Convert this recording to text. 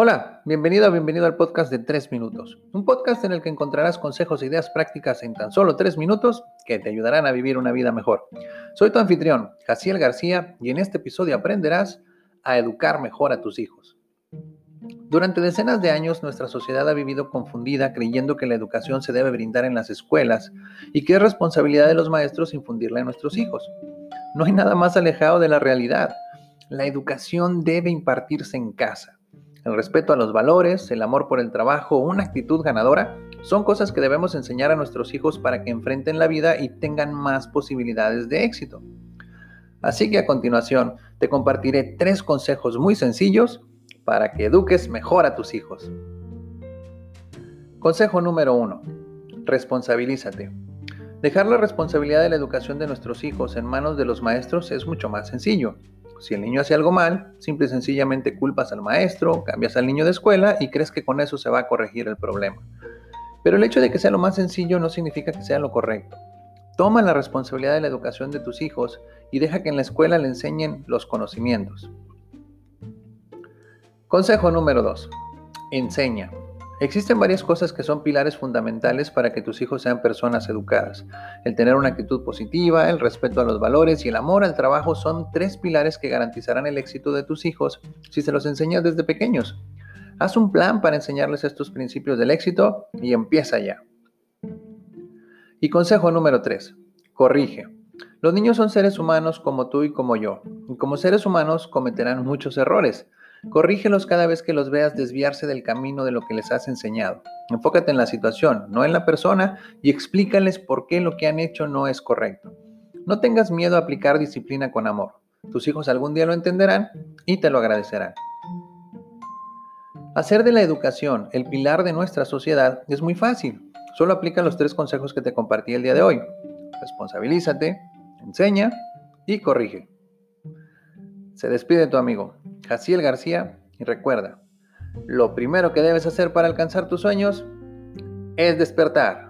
Hola, bienvenido o bienvenido al podcast de 3 minutos, un podcast en el que encontrarás consejos e ideas prácticas en tan solo 3 minutos que te ayudarán a vivir una vida mejor. Soy tu anfitrión, Jaciel García, y en este episodio aprenderás a educar mejor a tus hijos. Durante decenas de años nuestra sociedad ha vivido confundida creyendo que la educación se debe brindar en las escuelas y que es responsabilidad de los maestros infundirla en nuestros hijos. No hay nada más alejado de la realidad. La educación debe impartirse en casa. El respeto a los valores, el amor por el trabajo, una actitud ganadora, son cosas que debemos enseñar a nuestros hijos para que enfrenten la vida y tengan más posibilidades de éxito. Así que a continuación te compartiré tres consejos muy sencillos para que eduques mejor a tus hijos. Consejo número uno. Responsabilízate. Dejar la responsabilidad de la educación de nuestros hijos en manos de los maestros es mucho más sencillo. Si el niño hace algo mal, simple y sencillamente culpas al maestro, cambias al niño de escuela y crees que con eso se va a corregir el problema. Pero el hecho de que sea lo más sencillo no significa que sea lo correcto. Toma la responsabilidad de la educación de tus hijos y deja que en la escuela le enseñen los conocimientos. Consejo número 2. Enseña. Existen varias cosas que son pilares fundamentales para que tus hijos sean personas educadas. El tener una actitud positiva, el respeto a los valores y el amor al trabajo son tres pilares que garantizarán el éxito de tus hijos si se los enseñas desde pequeños. Haz un plan para enseñarles estos principios del éxito y empieza ya. Y consejo número 3. Corrige. Los niños son seres humanos como tú y como yo, y como seres humanos cometerán muchos errores. Corrígelos cada vez que los veas desviarse del camino de lo que les has enseñado. Enfócate en la situación, no en la persona, y explícales por qué lo que han hecho no es correcto. No tengas miedo a aplicar disciplina con amor. Tus hijos algún día lo entenderán y te lo agradecerán. Hacer de la educación el pilar de nuestra sociedad es muy fácil. Solo aplica los tres consejos que te compartí el día de hoy. Responsabilízate, enseña y corrige. Se despide tu amigo. Jaciel García y recuerda, lo primero que debes hacer para alcanzar tus sueños es despertar.